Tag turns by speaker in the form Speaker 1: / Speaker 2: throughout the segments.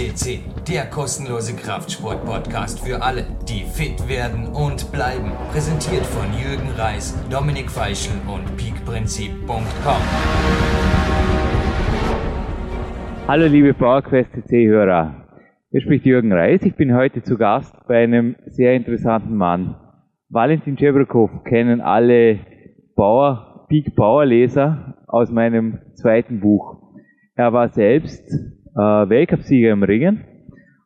Speaker 1: FCC, der kostenlose Kraftsport-Podcast für alle, die fit werden und bleiben. Präsentiert von Jürgen Reis, Dominik Feischl und peakprinzip.com.
Speaker 2: Hallo liebe PowerQuest CC-Hörer. Hier spricht Jürgen Reis. Ich bin heute zu Gast bei einem sehr interessanten Mann. Valentin Chebrokov kennen alle Bauer, Peak Power Leser aus meinem zweiten Buch. Er war selbst äh, Weltcupsieger im Ringen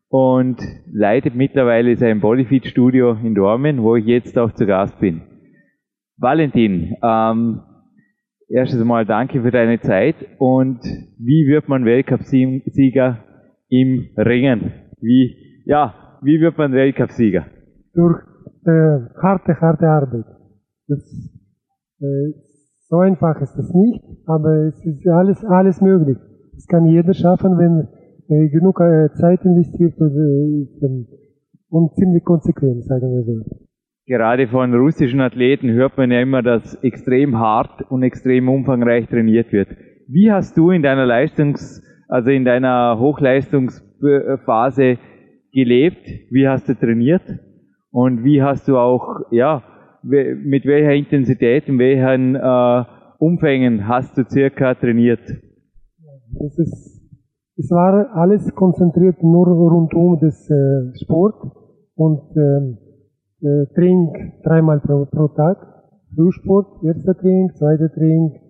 Speaker 2: und leitet mittlerweile sein Bodyfit Studio in Dormen, wo ich jetzt auch zu Gast bin. Valentin, ähm, erstes Mal danke für deine Zeit und wie wird man Weltcupsieger im Ringen? Wie, ja, wie wird man Weltcupsieger?
Speaker 3: Durch äh, harte, harte Arbeit. Das, äh, so einfach ist es nicht, aber es ist alles, alles möglich. Das kann jeder schaffen, wenn äh, genug Zeit investiert und, äh, und ziemlich konsequent, sagen wir so.
Speaker 2: Gerade von russischen Athleten hört man ja immer, dass extrem hart und extrem umfangreich trainiert wird. Wie hast du in deiner Leistungs, also in deiner Hochleistungsphase gelebt? Wie hast du trainiert? Und wie hast du auch, ja, mit welcher Intensität, in welchen äh, Umfängen hast du circa trainiert?
Speaker 3: Das ist, es war alles konzentriert nur rund um das äh, Sport und ähm, äh, Training dreimal pro, pro Tag. Frühsport, erster Training, zweiter Training.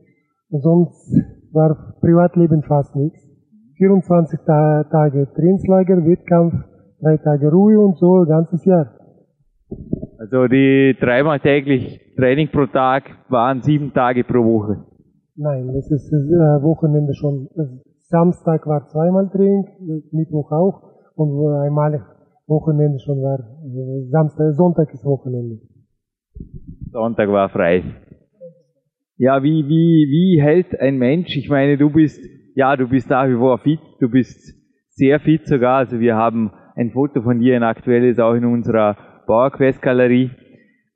Speaker 3: Sonst war Privatleben fast nichts. 24 Ta Tage Trainingslager, Wettkampf, drei Tage Ruhe und so ganzes Jahr.
Speaker 2: Also die dreimal täglich Training pro Tag waren sieben Tage pro Woche.
Speaker 3: Nein, das ist äh, Wochenende schon. Samstag war zweimal Training, Mittwoch auch und einmal Wochenende schon war. Samstag, Sonntag ist Wochenende.
Speaker 2: Sonntag war frei. Ja, wie, wie, wie hält ein Mensch, ich meine, du bist, ja, du bist nach wie vor fit, du bist sehr fit sogar, also wir haben ein Foto von dir, ein aktuelles auch in unserer PowerQuest-Galerie,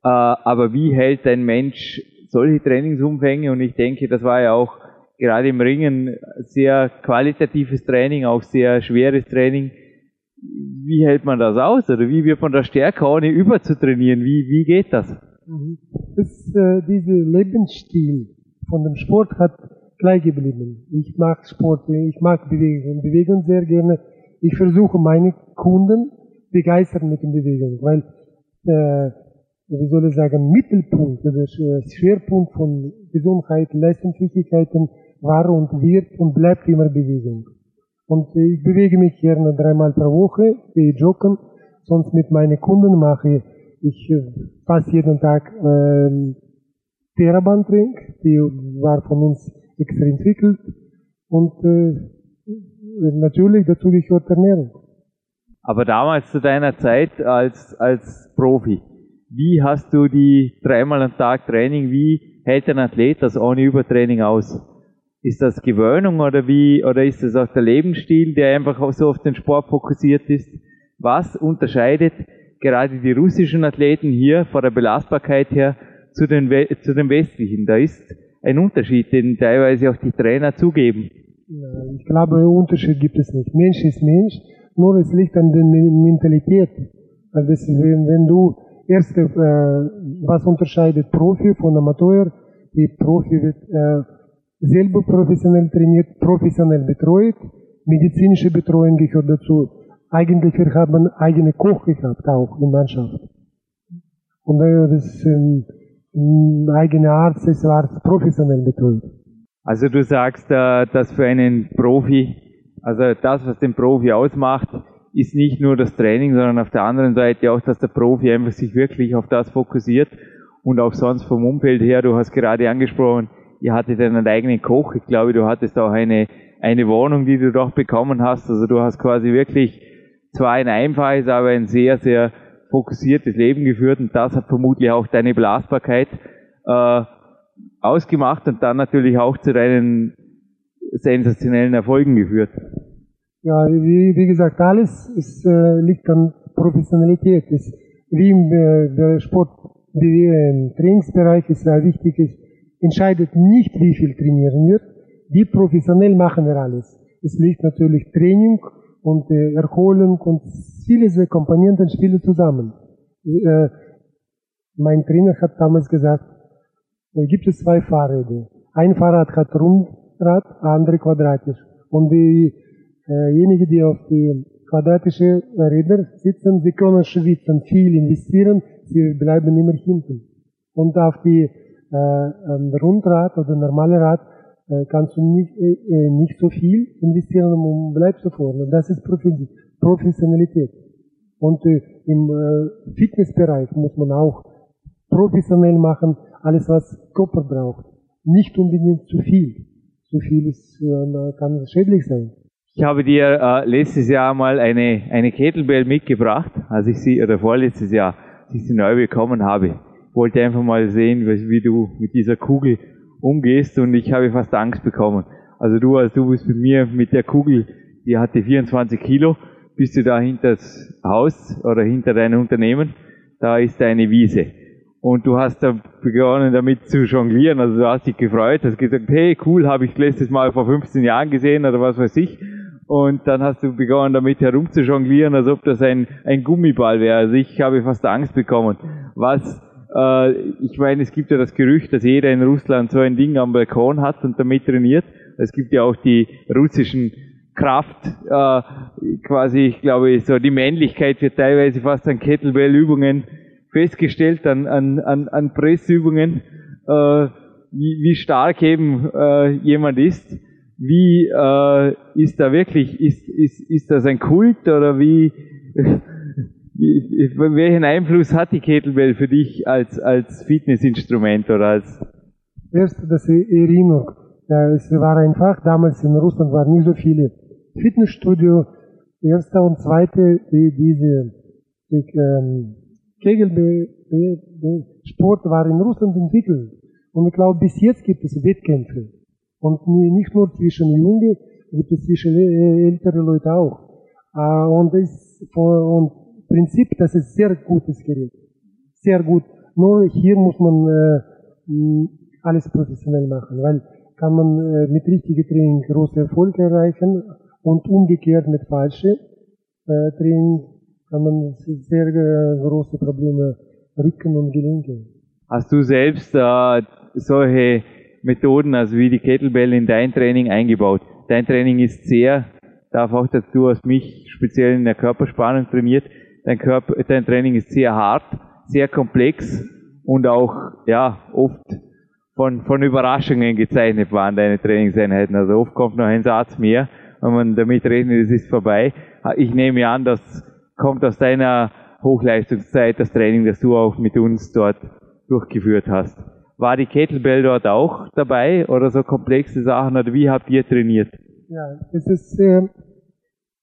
Speaker 2: äh, aber wie hält ein Mensch solche Trainingsumfänge und ich denke, das war ja auch gerade im Ringen sehr qualitatives Training, auch sehr schweres Training. Wie hält man das aus oder wie wird man da stärker, ohne überzutrainieren? Wie, wie geht das?
Speaker 3: Mhm. das äh, dieser Lebensstil von dem Sport hat gleich geblieben. Ich mag Sport, ich mag Bewegung, Bewegung sehr gerne. Ich versuche meine Kunden begeistern mit der Bewegung, weil äh, wie soll ich sagen, Mittelpunkt oder Schwerpunkt von Gesundheit, Leistungsfähigkeiten war und wird und bleibt immer Bewegung. Und ich bewege mich gerne dreimal pro Woche, gehe joggen, sonst mit meinen Kunden mache ich fast jeden Tag äh, Therabandtraining, die war von uns extra entwickelt und äh, natürlich dazu gehört Ernährung.
Speaker 2: Aber damals zu deiner Zeit als, als Profi, wie hast du die dreimal am Tag Training, wie hält ein Athlet das ohne Übertraining aus? Ist das Gewöhnung oder wie, oder ist das auch der Lebensstil, der einfach so auf den Sport fokussiert ist? Was unterscheidet gerade die russischen Athleten hier von der Belastbarkeit her zu den, zu den westlichen? Da ist ein Unterschied, den teilweise auch die Trainer zugeben.
Speaker 3: Ich glaube, Unterschied gibt es nicht. Mensch ist Mensch, nur es liegt an der Mentalität. Also wenn, wenn du Erste, äh, was unterscheidet Profi von Amateur? Die Profi wird äh, selber professionell trainiert, professionell betreut. Medizinische Betreuung gehört dazu. Eigentlich wir haben eigene Koch gehabt, auch in Mannschaft. Und äh, das ähm, eigene Arzt, es war professionell betreut.
Speaker 2: Also du sagst, äh, dass für einen Profi, also das, was den Profi ausmacht, ist nicht nur das Training, sondern auf der anderen Seite auch, dass der Profi einfach sich wirklich auf das fokussiert und auch sonst vom Umfeld her. Du hast gerade angesprochen, ihr hattet einen eigenen Koch. Ich glaube, du hattest auch eine, eine Wohnung, die du doch bekommen hast. Also du hast quasi wirklich zwar ein einfaches, aber ein sehr, sehr fokussiertes Leben geführt und das hat vermutlich auch deine Belastbarkeit äh, ausgemacht und dann natürlich auch zu deinen sensationellen Erfolgen geführt.
Speaker 3: Ja, wie, wie gesagt, alles ist, äh, liegt an Professionalität. Ist, wie im äh, der Sport, wie im Trainingsbereich ist sehr wichtig, ist, entscheidet nicht, wie viel trainieren wir, wie professionell machen wir alles. Es liegt natürlich Training und äh, Erholung und viele diese Komponenten spielen zusammen. Äh, mein Trainer hat damals gesagt, äh, gibt es zwei Fahrräder. Ein Fahrrad hat Rundrad, andere quadratisch. Und diejenigen, die auf die quadratische Räder sitzen, sie können schwitzen, viel investieren, sie bleiben immer hinten. Und auf die äh, Rundrad oder normale Rad äh, kannst du nicht, äh, äh, nicht so viel investieren und bleibst so vorne. Das ist Professionalität. Und äh, im äh, Fitnessbereich muss man auch professionell machen, alles was Körper braucht. Nicht unbedingt zu viel. Zu viel ist, äh, kann schädlich sein.
Speaker 2: Ich habe dir äh, letztes Jahr mal eine, eine Kettlebell mitgebracht, als ich sie, oder vorletztes Jahr, als ich sie neu bekommen habe. Ich wollte einfach mal sehen, wie du mit dieser Kugel umgehst und ich habe fast Angst bekommen. Also du, als du bist mit mir mit der Kugel, die hatte 24 Kilo, bist du da hinter das Haus oder hinter deinem Unternehmen, da ist deine Wiese. Und du hast da begonnen damit zu jonglieren, also du hast dich gefreut, hast gesagt, hey cool, habe ich letztes Mal vor 15 Jahren gesehen oder was weiß ich. Und dann hast du begonnen damit herumzujonglieren, als ob das ein, ein Gummiball wäre. Also ich habe fast Angst bekommen. Was äh, ich meine, es gibt ja das Gerücht, dass jeder in Russland so ein Ding am Balkon hat und damit trainiert. Es gibt ja auch die russischen Kraft, äh, quasi, ich glaube, so die Männlichkeit wird teilweise fast an Kettlebell-Übungen festgestellt, an, an, an, an Pressübungen, äh, wie, wie stark eben äh, jemand ist. Wie äh, ist da wirklich, ist, ist, ist das ein Kult oder wie, welchen Einfluss hat die Kettlebell für dich als, als Fitnessinstrument oder als?
Speaker 3: Erst das Erinnerung. Ja, es war einfach, damals in Russland waren nicht so viele Fitnessstudio. Erster und zweite, die, diese die, ähm, Kegelsport war in Russland entwickelt. Und ich glaube, bis jetzt gibt es Wettkämpfe. Und nicht nur zwischen Jungen, gibt es zwischen älteren Leuten auch. Äh, und, das, und Prinzip, das ist sehr gutes Gerät. Sehr gut. Nur hier muss man äh, alles professionell machen, weil kann man äh, mit richtigen Training große Erfolge erreichen und umgekehrt mit falschen äh, Training kann man sehr äh, große Probleme Rücken und Gelenke.
Speaker 2: Hast du selbst äh, solche Methoden, also wie die Kettlebell in dein Training eingebaut? Dein Training ist sehr, darf auch dazu, hast mich speziell in der Körperspannung trainiert, Dein, Körper, dein Training ist sehr hart, sehr komplex und auch ja oft von, von Überraschungen gezeichnet waren deine Trainingseinheiten. Also oft kommt noch ein Satz mehr, wenn man damit rechnet, es ist vorbei. Ich nehme an, das kommt aus deiner Hochleistungszeit, das Training, das du auch mit uns dort durchgeführt hast. War die Kettlebell dort auch dabei oder so komplexe Sachen oder wie habt ihr trainiert?
Speaker 3: Ja, es ist äh,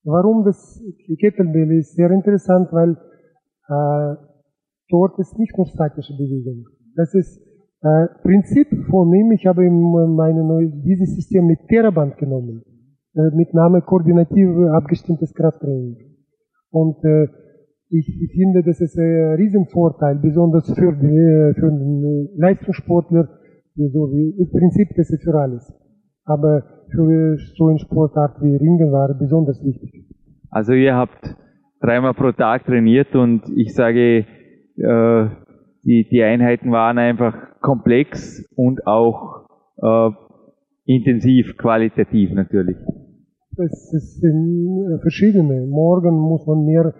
Speaker 3: Warum das Kettlebell ist sehr interessant, weil äh, dort ist nicht nur statische Bewegung. Das ist äh, Prinzip von ihm. Ich habe ihm meine neue, dieses System mit Theraband genommen, äh, mit Name koordinativ abgestimmtes Krafttraining. Und äh, ich finde, das ist ein Riesenvorteil, besonders für, die, für den Leistungssportler, so wie, im Prinzip das ist für alles. Aber für so eine Sportart wie Ringen war besonders wichtig.
Speaker 2: Also ihr habt dreimal pro Tag trainiert und ich sage, äh, die, die Einheiten waren einfach komplex und auch äh, intensiv, qualitativ natürlich.
Speaker 3: Es sind verschiedene. Morgen muss man mehr,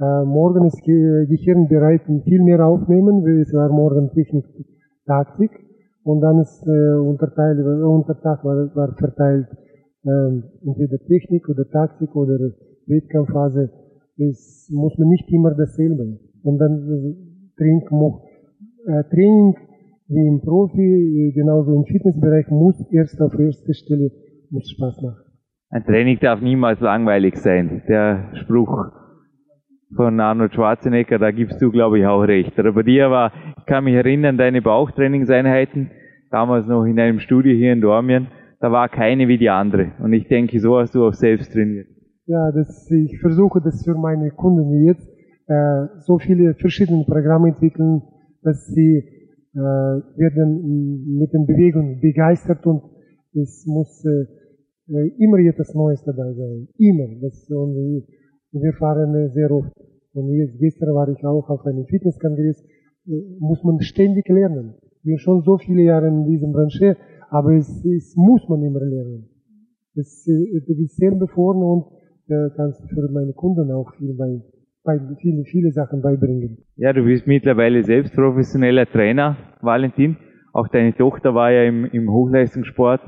Speaker 3: äh, morgen ist Gehirn bereit, viel mehr aufnehmen, wie es war morgen Technik, Taktik. Und dann ist äh, Unterteil, Untertag war, war verteilt äh, entweder Technik oder Taktik oder Wettkampfphase. Es muss man nicht immer dasselbe. Und dann äh, Training, äh, Training wie im Profi, äh, genauso im Fitnessbereich, muss erst auf erster Stelle muss Spaß machen.
Speaker 2: Ein Training darf niemals langweilig sein. Der Spruch von Arnold Schwarzenegger, da gibst du, glaube ich, auch recht. Aber bei dir war, ich kann mich erinnern, deine Bauchtrainingseinheiten, damals noch in einem Studio hier in Dormien, da war keine wie die andere. Und ich denke, so hast du auch selbst trainiert.
Speaker 3: Ja, das, ich versuche das für meine Kunden jetzt, äh, so viele verschiedene Programme entwickeln, dass sie äh, werden mit den Bewegungen begeistert und es muss äh, immer etwas Neues dabei sein. Immer. Das, und wir fahren äh, sehr oft. Und jetzt, gestern war ich auch auf einem Fitnesskongress. Äh, muss man ständig lernen. Wir schon so viele Jahre in diesem Branche, aber es, es muss man immer lernen. Es, äh, du bist sehr befohlen und äh, kannst für meine Kunden auch viel bei, bei viele, viele Sachen beibringen.
Speaker 2: Ja, du bist mittlerweile selbst professioneller Trainer, Valentin. Auch deine Tochter war ja im, im Hochleistungssport.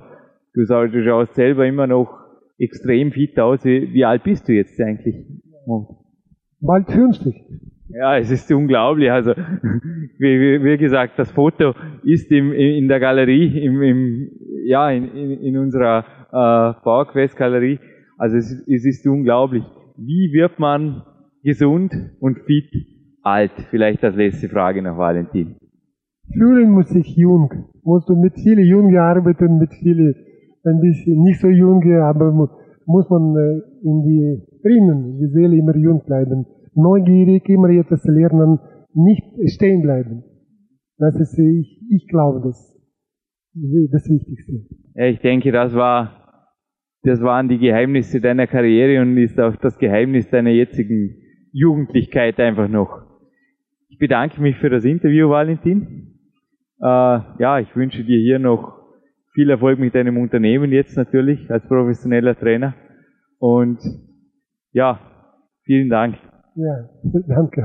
Speaker 2: Du, du schaust selber immer noch extrem fit aus. Wie, wie alt bist du jetzt eigentlich?
Speaker 3: Bald 50.
Speaker 2: Ja, es ist unglaublich. Also, wie, wie gesagt, das Foto ist im, in der Galerie, im, im, ja, in, in, in unserer äh, PowerQuest-Galerie. Also es, es ist unglaublich. Wie wird man gesund und fit alt? Vielleicht als letzte Frage noch, Valentin.
Speaker 3: Fühlen muss sich jung. Musst du mit vielen Jungen arbeiten, mit vielen ein bisschen nicht so junge, aber muss man äh, in die drinnen, die Seele immer jung bleiben. Neugierig, immer etwas lernen, nicht stehen bleiben. Das ist, ich, ich glaube, das, das Wichtigste.
Speaker 2: Ja, ich denke, das war, das waren die Geheimnisse deiner Karriere und ist auch das Geheimnis deiner jetzigen Jugendlichkeit einfach noch. Ich bedanke mich für das Interview, Valentin. Äh, ja, ich wünsche dir hier noch viel Erfolg mit deinem Unternehmen jetzt natürlich als professioneller Trainer. Und ja, vielen Dank.
Speaker 3: Ja, danke